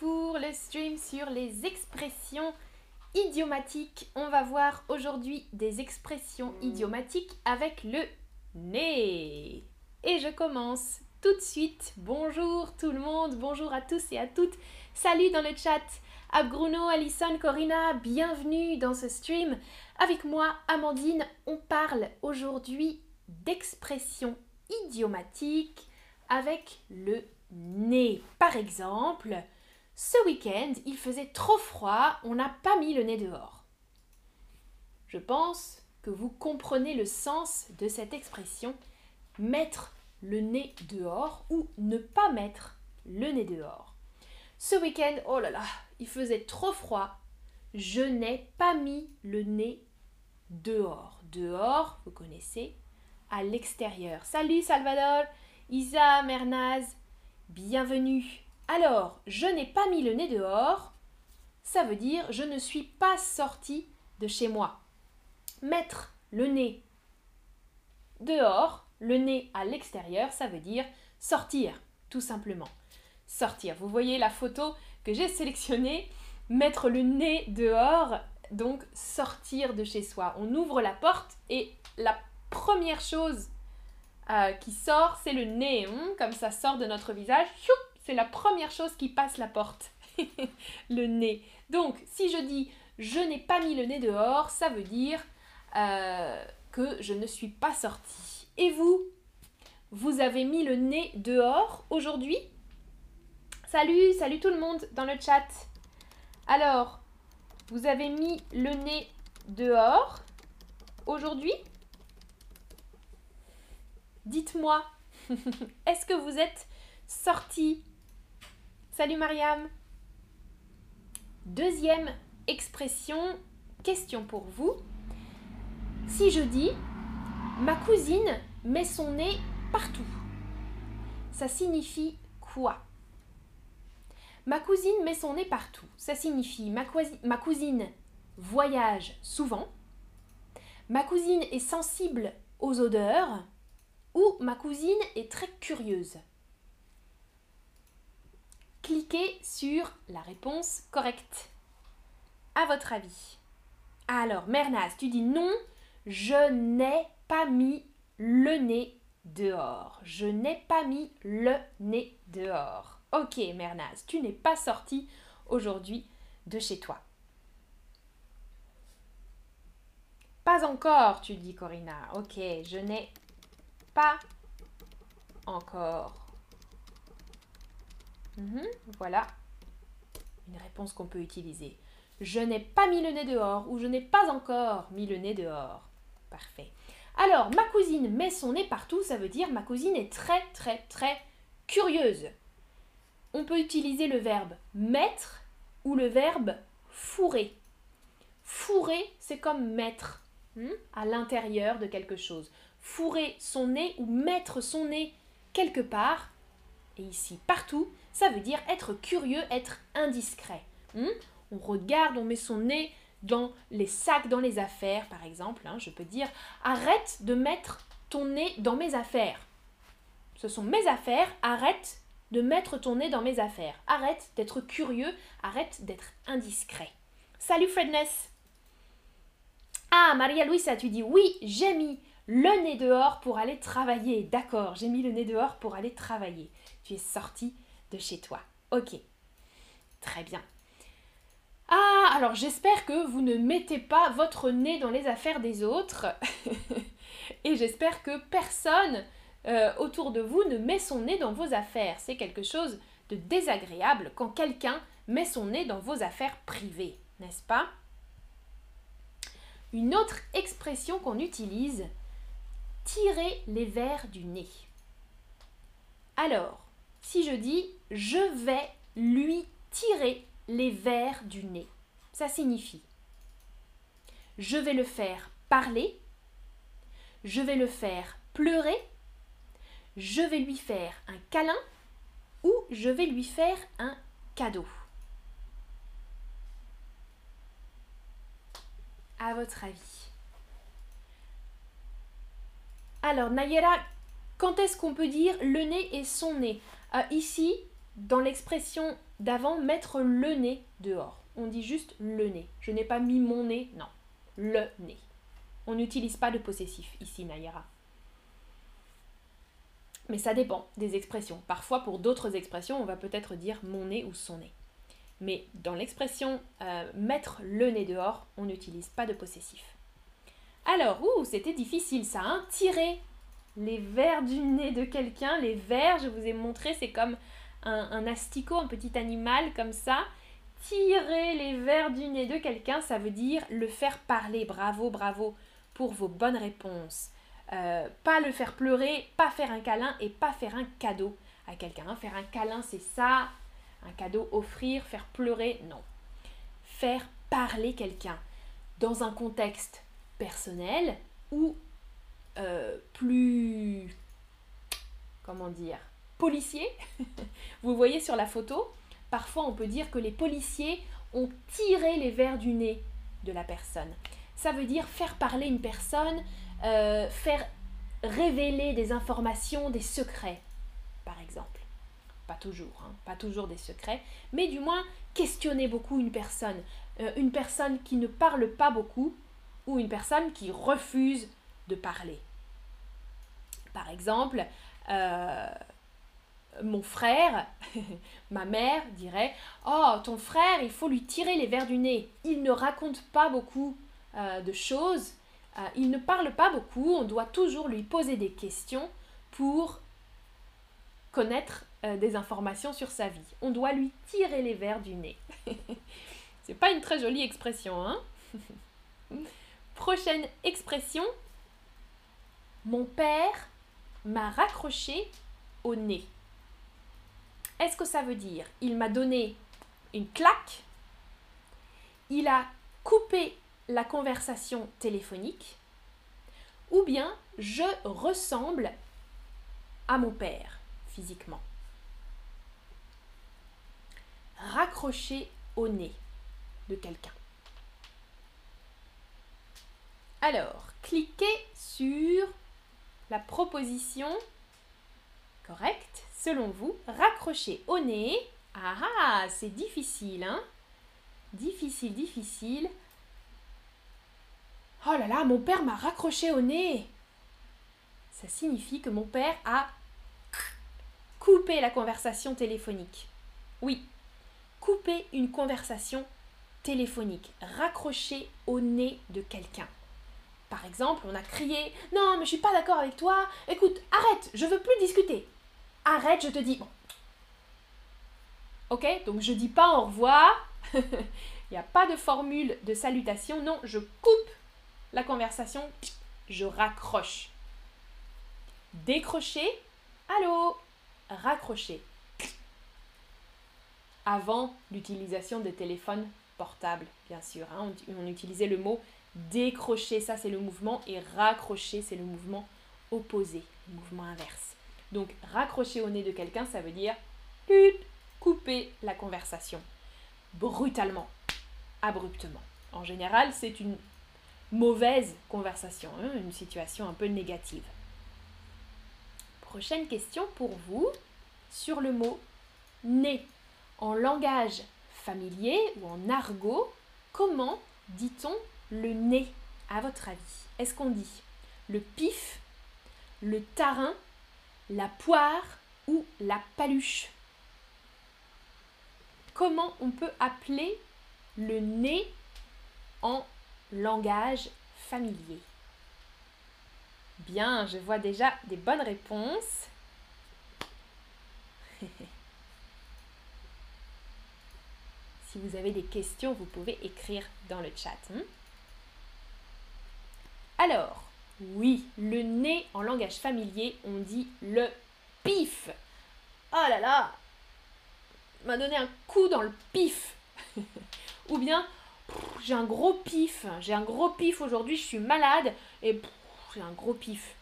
pour le stream sur les expressions idiomatiques. On va voir aujourd'hui des expressions idiomatiques avec le nez. Et je commence tout de suite. Bonjour tout le monde, bonjour à tous et à toutes. Salut dans le chat. Abgruno, Alison, Corinna, bienvenue dans ce stream. Avec moi, Amandine, on parle aujourd'hui d'expressions idiomatiques avec le nez. Par exemple, ce week-end, il faisait trop froid, on n'a pas mis le nez dehors. Je pense que vous comprenez le sens de cette expression mettre le nez dehors ou ne pas mettre le nez dehors. Ce week-end, oh là là, il faisait trop froid, je n'ai pas mis le nez dehors. Dehors, vous connaissez, à l'extérieur. Salut Salvador, Isa, Mernaz, Bienvenue. Alors, je n'ai pas mis le nez dehors, ça veut dire je ne suis pas sorti de chez moi. Mettre le nez dehors, le nez à l'extérieur, ça veut dire sortir, tout simplement. Sortir. Vous voyez la photo que j'ai sélectionnée, mettre le nez dehors, donc sortir de chez soi. On ouvre la porte et la première chose euh, qui sort, c'est le nez, comme ça sort de notre visage. C'est la première chose qui passe la porte, le nez. Donc, si je dis je n'ai pas mis le nez dehors, ça veut dire euh, que je ne suis pas sortie. Et vous? Vous avez mis le nez dehors aujourd'hui? Salut, salut tout le monde dans le chat. Alors, vous avez mis le nez dehors aujourd'hui? Dites-moi, est-ce que vous êtes sorti Salut Mariam. Deuxième expression, question pour vous. Si je dis ma cousine met son nez partout, ça signifie quoi? Ma cousine met son nez partout. Ça signifie ma, cousine voyage souvent. Ma cousine est sensible aux odeurs ou ma cousine est très curieuse. Cliquez sur la réponse correcte. À votre avis. Alors, Mernaz, tu dis non, je n'ai pas mis le nez dehors. Je n'ai pas mis le nez dehors. Ok, Mernaz, tu n'es pas sorti aujourd'hui de chez toi. Pas encore, tu dis Corinna. Ok, je n'ai pas encore. Mhm, voilà une réponse qu'on peut utiliser. Je n'ai pas mis le nez dehors ou je n'ai pas encore mis le nez dehors. Parfait. Alors, ma cousine met son nez partout, ça veut dire ma cousine est très très très curieuse. On peut utiliser le verbe mettre ou le verbe fourrer. Fourrer, c'est comme mettre hmm, à l'intérieur de quelque chose fourrer son nez ou mettre son nez quelque part, et ici partout, ça veut dire être curieux, être indiscret. Hmm? on regarde, on met son nez dans les sacs, dans les affaires, par exemple. Hein, je peux dire arrête de mettre ton nez dans mes affaires. Ce sont mes affaires, arrête de mettre ton nez dans mes affaires. Arrête d'être curieux, arrête d'être indiscret. Salut Fredness. Ah, Maria Luisa, tu dis oui, j'ai mis le nez dehors pour aller travailler. D'accord, j'ai mis le nez dehors pour aller travailler. Tu es sorti de chez toi. Ok. Très bien. Ah, alors j'espère que vous ne mettez pas votre nez dans les affaires des autres. Et j'espère que personne euh, autour de vous ne met son nez dans vos affaires. C'est quelque chose de désagréable quand quelqu'un met son nez dans vos affaires privées, n'est-ce pas? Une autre expression qu'on utilise, tirer les verres du nez. Alors, si je dis je vais lui tirer les verres du nez, ça signifie je vais le faire parler, je vais le faire pleurer, je vais lui faire un câlin ou je vais lui faire un cadeau. À votre avis. Alors, Nayera, quand est-ce qu'on peut dire le nez et son nez? Euh, Ici, dans l'expression d'avant, mettre le nez dehors. On dit juste le nez. Je n'ai pas mis mon nez, non. Le nez. On n'utilise pas de possessif ici, Nayara. Mais ça dépend des expressions. Parfois, pour d'autres expressions, on va peut-être dire mon nez ou son nez. Mais dans l'expression euh, mettre le nez dehors, on n'utilise pas de possessif. Alors, ouh, c'était difficile ça, hein Tirer les vers du nez de quelqu'un. Les vers, je vous ai montré, c'est comme un, un, asticot, un petit animal comme ça. Tirer les vers du nez de quelqu'un, ça veut dire le faire parler. Bravo, bravo pour vos bonnes réponses. Euh, pas le faire pleurer, pas faire un câlin et pas faire un cadeau à quelqu'un. Faire un câlin, c'est ça. Un cadeau, offrir, faire pleurer, non. Faire parler quelqu'un dans un contexte personnel ou euh, plus, comment dire, policier. Vous voyez sur la photo, parfois on peut dire que les policiers ont tiré les verres du nez de la personne. Ça veut dire faire parler une personne, euh, faire révéler des informations, des secrets, par exemple. Pas toujours, hein, pas toujours des secrets, mais du moins questionner beaucoup une personne. Euh, une personne qui ne parle pas beaucoup ou une personne qui refuse de parler. Par exemple, euh, mon frère, ma mère dirait Oh, ton frère, il faut lui tirer les verres du nez. Il ne raconte pas beaucoup de choses, euh, il ne parle pas beaucoup, on doit toujours lui poser des questions pour connaître euh, des informations sur sa vie. On doit lui tirer les verres du nez. C'est pas une très jolie expression, hein? Prochaine expression. Mon père m'a raccroché au nez. Est-ce que ça veut dire il m'a donné une claque? Il a coupé la conversation téléphonique, ou bien je ressemble à mon père physiquement? Raccrocher au nez de quelqu'un. Alors, cliquez sur la proposition correcte, selon vous, raccrocher au nez. Ah ah, c'est difficile, hein Difficile, difficile. Oh là là, mon père m'a raccroché au nez. Ça signifie que mon père a coupé la conversation téléphonique. Oui, couper une conversation téléphonique, raccrocher au nez de quelqu'un. Par exemple, on a crié Non, mais je suis pas d'accord avec toi. Écoute, arrête, je veux plus discuter. Arrête, je te dis. Bon. Ok, donc je dis pas au revoir. Il n'y a pas de formule de salutation. Non, je coupe la conversation, je raccroche. Décrocher, allô, raccrocher. Avant l'utilisation des téléphones portables, bien sûr, hein, on, utilisait le mot décrocher, ça c'est le mouvement, et raccrocher, c'est le mouvement opposé, le mouvement inverse. Donc raccrocher au nez de quelqu'un, ça veut dire couper la conversation brutalement, abruptement. En général, c'est une mauvaise conversation, hein, une situation un peu négative. Prochaine question pour vous sur le mot nez. En langage familier ou en argot, comment dit-on le nez à votre avis? Est-ce qu'on dit le pif, le tarin, la poire ou la paluche? Comment on peut appeler le nez en langage familier? Bien, je vois déjà des bonnes réponses. si vous avez des questions, vous pouvez écrire dans le chat. Hein? Alors, oui, le nez en langage familier, on dit le pif. Oh là là, m'a donné un coup dans le pif. Ou bien, j'ai un gros pif, j'ai un gros pif aujourd'hui, je suis malade et j'ai un gros pif,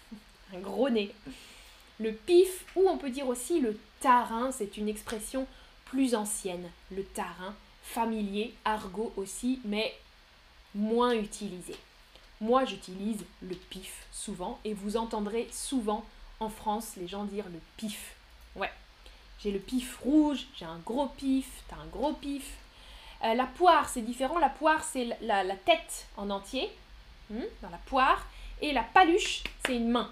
un gros nez. Le pif, ou on peut dire aussi le tarin, c'est une expression plus ancienne, le tarin, familier, argot aussi, mais moins utilisé. Moi, j'utilise le pif souvent et vous entendrez souvent en France les gens dire le pif. Ouais. j'ai le pif rouge, j'ai un gros pif, t'as un gros pif. Euh, la poire, c'est différent. La poire, c'est la, tête en entier, hmm, dans la poire. Et la paluche, c'est une main.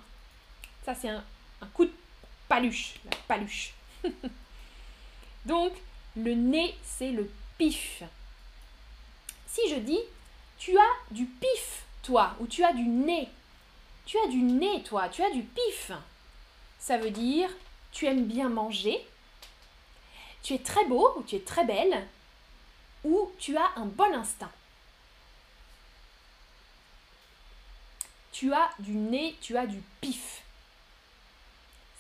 Ça, c'est un, un coup de paluche. La paluche. Donc, le nez, c'est le pif. Si je dis, tu as du pif, toi, ou tu as du nez. Tu as du nez, toi, tu as du pif. Ça veut dire, tu aimes bien manger, tu es très beau ou tu es très belle, ou tu as un bon instinct. Tu as du nez, tu as du pif.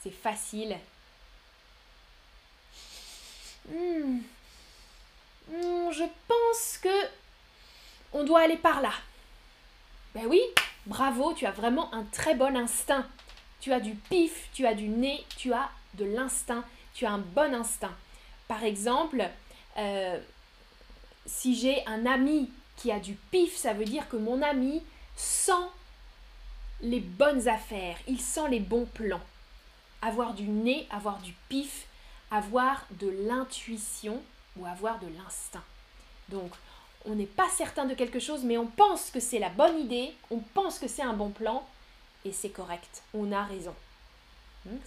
C'est facile. Hmm. Hmm, je pense que on doit aller par là. Ben oui, bravo, tu as vraiment un très bon instinct. Tu as du pif, tu as du nez, tu as de l'instinct, tu as un bon instinct. Par exemple, euh, si j'ai un ami qui a du pif, ça veut dire que mon ami sent les bonnes affaires, il sent les bons plans. Avoir du nez, avoir du pif, avoir de l'intuition ou avoir de l'instinct. Donc, on n'est pas certain de quelque chose, mais on pense que c'est la bonne idée, on pense que c'est un bon plan, et c'est correct, on a raison.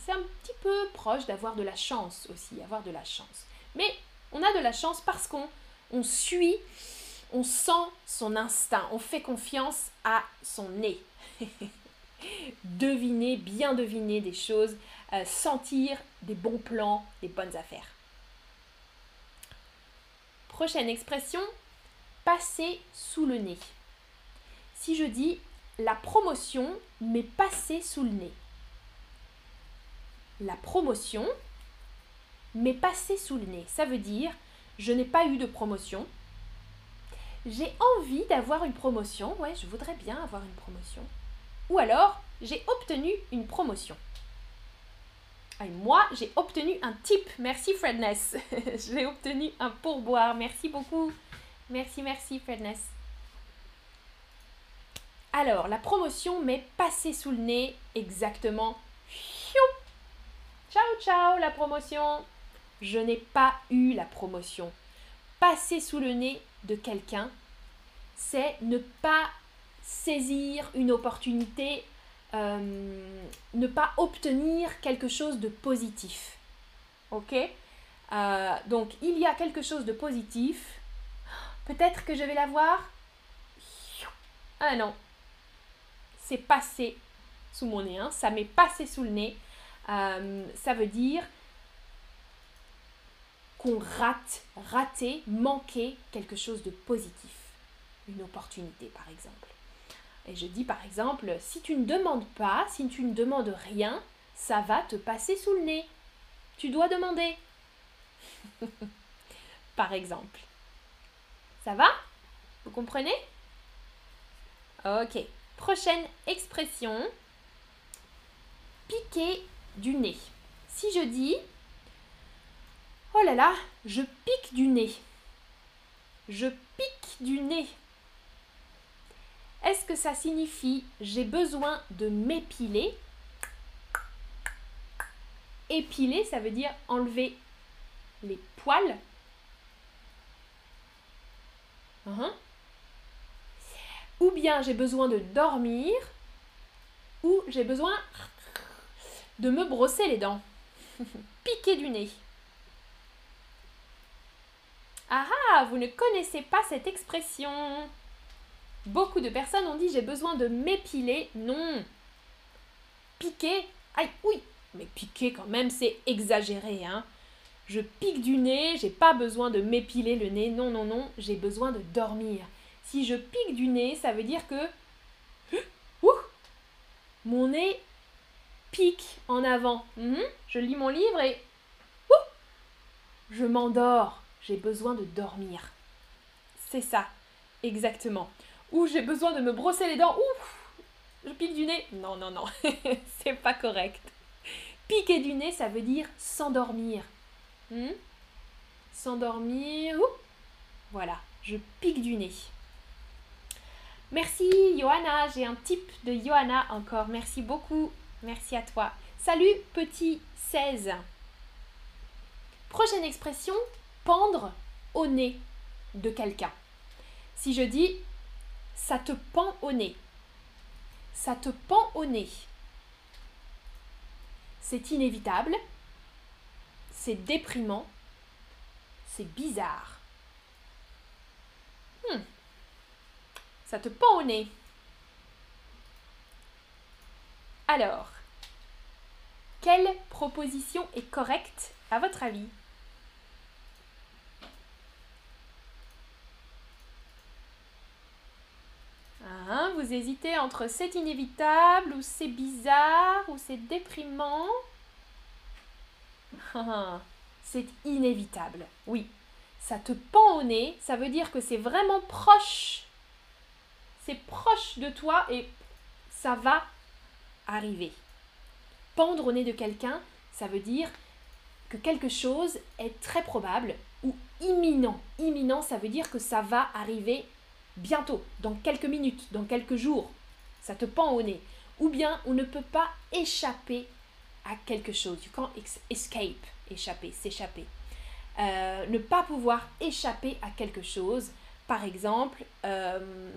C'est un petit peu proche d'avoir de la chance aussi, avoir de la chance. Mais on a de la chance parce qu'on on suit, on sent son instinct, on fait confiance à son nez. deviner, bien deviner des choses, euh, sentir des bons plans, des bonnes affaires. Prochaine expression, passer sous le nez. Si je dis la promotion m'est passée sous le nez. La promotion m'est passée sous le nez. Ça veut dire je n'ai pas eu de promotion. J'ai envie d'avoir une promotion. Ouais, je voudrais bien avoir une promotion. Ou alors, j'ai obtenu une promotion. Et moi, j'ai obtenu un tip. Merci Fredness. j'ai obtenu un pourboire. Merci beaucoup. Merci, merci Fredness. Alors, la promotion m'est passée sous le nez exactement. Ciao, ciao, la promotion. Je n'ai pas eu la promotion. Passer sous le nez de quelqu'un, c'est ne pas saisir une opportunité, euh, ne pas obtenir quelque chose de positif. Ok? Euh, Donc, il y a quelque chose de positif. Peut-être que je vais l'avoir. Ah non, c'est passé sous mon nez, hein. ça m'est passé sous le nez. Euh, ça veut dire qu'on rate, rater, manquer quelque chose de positif. Une opportunité, par exemple. Et je dis par exemple, si tu ne demandes pas, si tu ne demandes rien, ça va te passer sous le nez. Tu dois demander. par exemple. Ça va? Vous comprenez? Ok. Prochaine expression. Piquer du nez. Si je dis Oh là là, je pique du nez. Je pique du nez. Est-ce que ça signifie j'ai besoin de m'épiler Épiler, ça veut dire enlever les poils. Uh-huh. Ou bien j'ai besoin de dormir, ou j'ai besoin de me brosser les dents. Piquer du nez. Ah ah, vous ne connaissez pas cette expression. Beaucoup de personnes ont dit j'ai besoin de m'épiler. Non. Piquer. Aïe, oui. Mais piquer quand même, c'est exagéré, hein. Je pique du nez, j'ai pas besoin de m'épiler le nez. Non, non, non, j'ai besoin de dormir. Si je pique du nez, ça veut dire que mon nez pique en avant. Mhm. Je lis mon livre et je m'endors. J'ai besoin de dormir. C'est ça, exactement. Ou j'ai besoin de me brosser les dents. Ouf, je pique du nez. Non, non, non, c'est pas correct. Piquer du nez, ça veut dire s'endormir. Hmm? S'endormir. Voilà, je pique du nez. Merci Johanna, j'ai un type de Johanna encore. Merci beaucoup. Merci à toi. Salut petit 16. Prochaine expression, pendre au nez de quelqu'un. Si je dis ça te pend au nez, ça te pend au nez, c'est inévitable, c'est déprimant, c'est bizarre. Hmm. Ça te pend au nez. Alors, quelle proposition est correcte à votre avis? Hein, Vous hésitez entre c'est inévitable ou c'est bizarre ou c'est déprimant? C'est inévitable, oui. Ça te pend au nez, ça veut dire que c'est vraiment proche. C'est proche de toi et ça va arriver. Pendre au nez de quelqu'un, ça veut dire que quelque chose est très probable ou imminent. Imminent, ça veut dire que ça va arriver bientôt, dans quelques minutes, dans quelques jours. Ça te pend au nez. Ou bien on ne peut pas échapper quelque chose. You can't escape, échapper, s'échapper. Euh, ne pas pouvoir échapper à quelque chose. Par exemple, euh,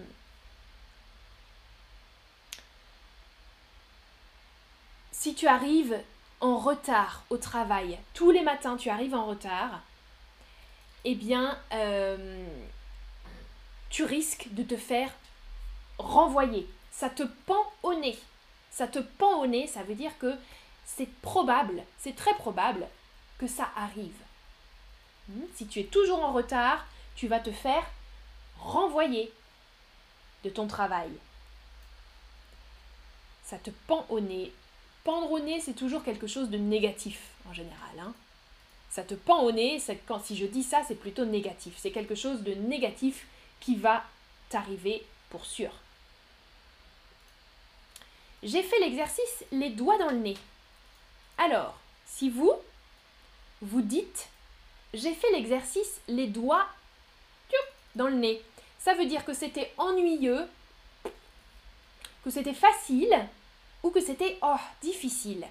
si tu arrives en retard au travail, tous les matins tu arrives en retard, eh bien, euh, tu risques de te faire renvoyer. Ça te pend au nez. Ça te pend au nez, ça veut dire que c'est probable, c'est très probable que ça arrive. Hmm? Si tu es toujours en retard, tu vas te faire renvoyer de ton travail. Ça te pend au nez. Pendre au nez, c'est toujours quelque chose de négatif en général. Hein. Ça te pend au nez, quand si je dis ça, c'est plutôt négatif. C'est quelque chose de négatif qui va t'arriver pour sûr. J'ai fait l'exercice les doigts dans le nez. Alors, si vous, vous dites, j'ai fait l'exercice les doigts dans le nez, ça veut dire que c'était ennuyeux, que c'était facile ou que c'était oh, difficile.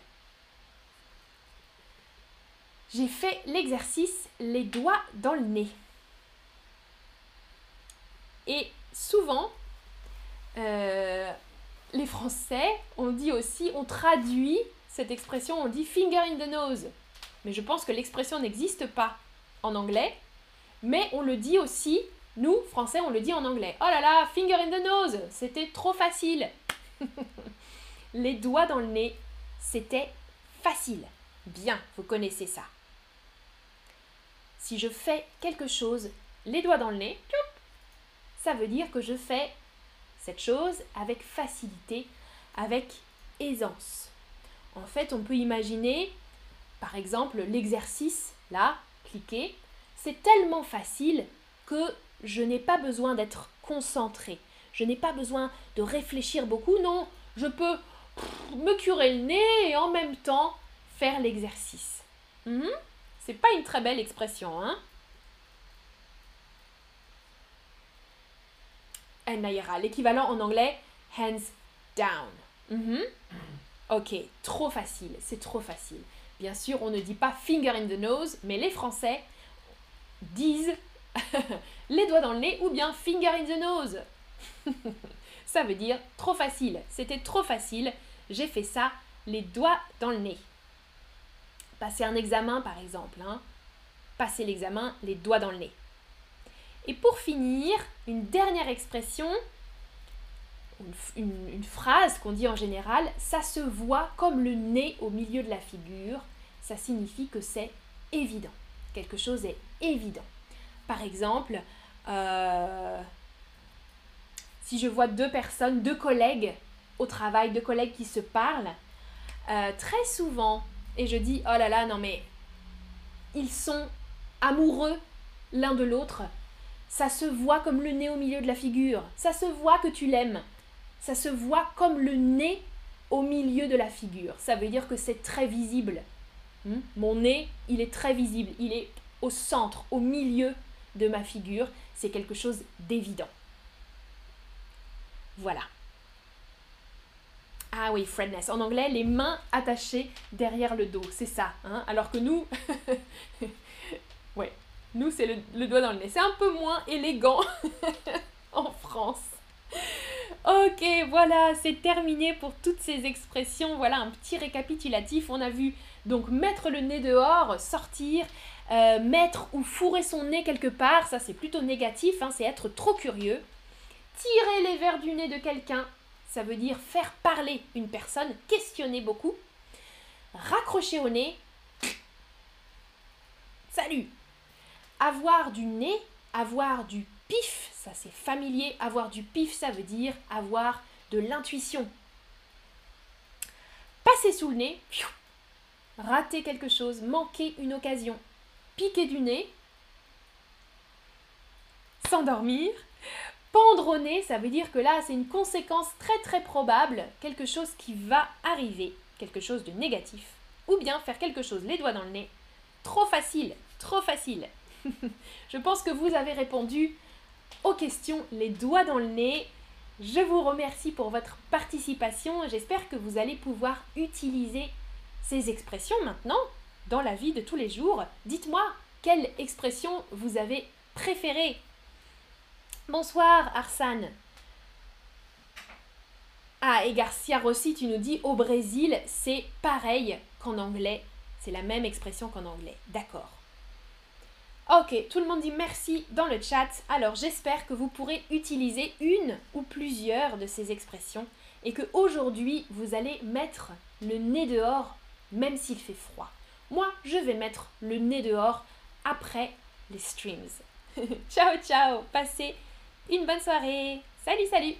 J'ai fait l'exercice les doigts dans le nez. Et souvent, euh, les Français, on dit aussi, on traduit cette expression, on dit finger in the nose. Mais je pense que l'expression n'existe pas en anglais. Mais on le dit aussi, nous, Français, on le dit en anglais. Oh là là, finger in the nose, c'était trop facile. les doigts dans le nez, c'était facile. Bien, vous connaissez ça. Si je fais quelque chose, les doigts dans le nez, ça veut dire que je fais cette chose avec facilité, avec aisance. En fait, on peut imaginer, par exemple, l'exercice, là, cliquer, c'est tellement facile que je n'ai pas besoin d'être concentré. Je n'ai pas besoin de réfléchir beaucoup. Non, je peux me curer le nez et en même temps faire l'exercice. Hmm? C'est pas une très belle expression, hein? L'équivalent en anglais, hands down. Hmm? Ok, trop facile, c'est trop facile. Bien sûr, on ne dit pas finger in the nose, mais les Français disent les doigts dans le nez ou bien finger in the nose. ça veut dire trop facile. C'était trop facile. J'ai fait ça, les doigts dans le nez. Passer un examen, par exemple. Hein. Passer l'examen, les doigts dans le nez. Et pour finir, une dernière expression, une, phrase qu'on dit en général, ça se voit comme le nez au milieu de la figure. Ça signifie que c'est évident. Quelque chose est évident. Par exemple, euh, si je vois deux personnes, deux collègues au travail, deux collègues qui se parlent, euh, très souvent, et je dis, oh là là, non mais, ils sont amoureux l'un de l'autre, ça se voit comme le nez au milieu de la figure, ça se voit que tu l'aimes, ça se voit comme le nez au milieu de la figure, ça veut dire que c'est très visible. Hmm? Mon nez, il est très visible, il est au centre, au milieu de ma figure, c'est quelque chose d'évident. Voilà. Ah oui, Fredness. En anglais, les mains attachées derrière le dos, c'est ça. Hein? Alors que nous, ouais, nous c'est le doigt dans le nez. C'est un peu moins élégant en France. Ok, voilà, c'est terminé pour toutes ces expressions. Voilà un petit récapitulatif. On a vu donc mettre le nez dehors, sortir, euh, mettre ou fourrer son nez quelque part, ça c'est plutôt négatif, hein, c'est être trop curieux. Tirer les verres du nez de quelqu'un, ça veut dire faire parler une personne, questionner beaucoup. Raccrocher au nez, salut. Avoir du nez, avoir du pif, ça c'est familier. Avoir du pif, ça veut dire avoir de l'intuition. Passer sous le nez, rater quelque chose, manquer une occasion, piquer du nez, s'endormir, pendre au nez, ça veut dire que là c'est une conséquence très très probable, quelque chose qui va arriver, quelque chose de négatif, ou bien faire quelque chose les doigts dans le nez. Trop facile, trop facile. Je pense que vous avez répondu aux questions les doigts dans le nez. Je vous remercie pour votre participation. J'espère que vous allez pouvoir utiliser ces expressions maintenant dans la vie de tous les jours. Dites-moi quelle expression vous avez préférée. Bonsoir Arsane. Ah, et Garcia Rossi, tu nous dis au Brésil, c'est pareil qu'en anglais. C'est la même expression qu'en anglais. D'accord. Ok, tout le monde dit merci dans le chat. Alors j'espère que vous pourrez utiliser une ou plusieurs de ces expressions et que aujourd'hui vous allez mettre le nez dehors même s'il fait froid. Moi, je vais mettre le nez dehors après les streams. ciao ciao, passez une bonne soirée. Salut salut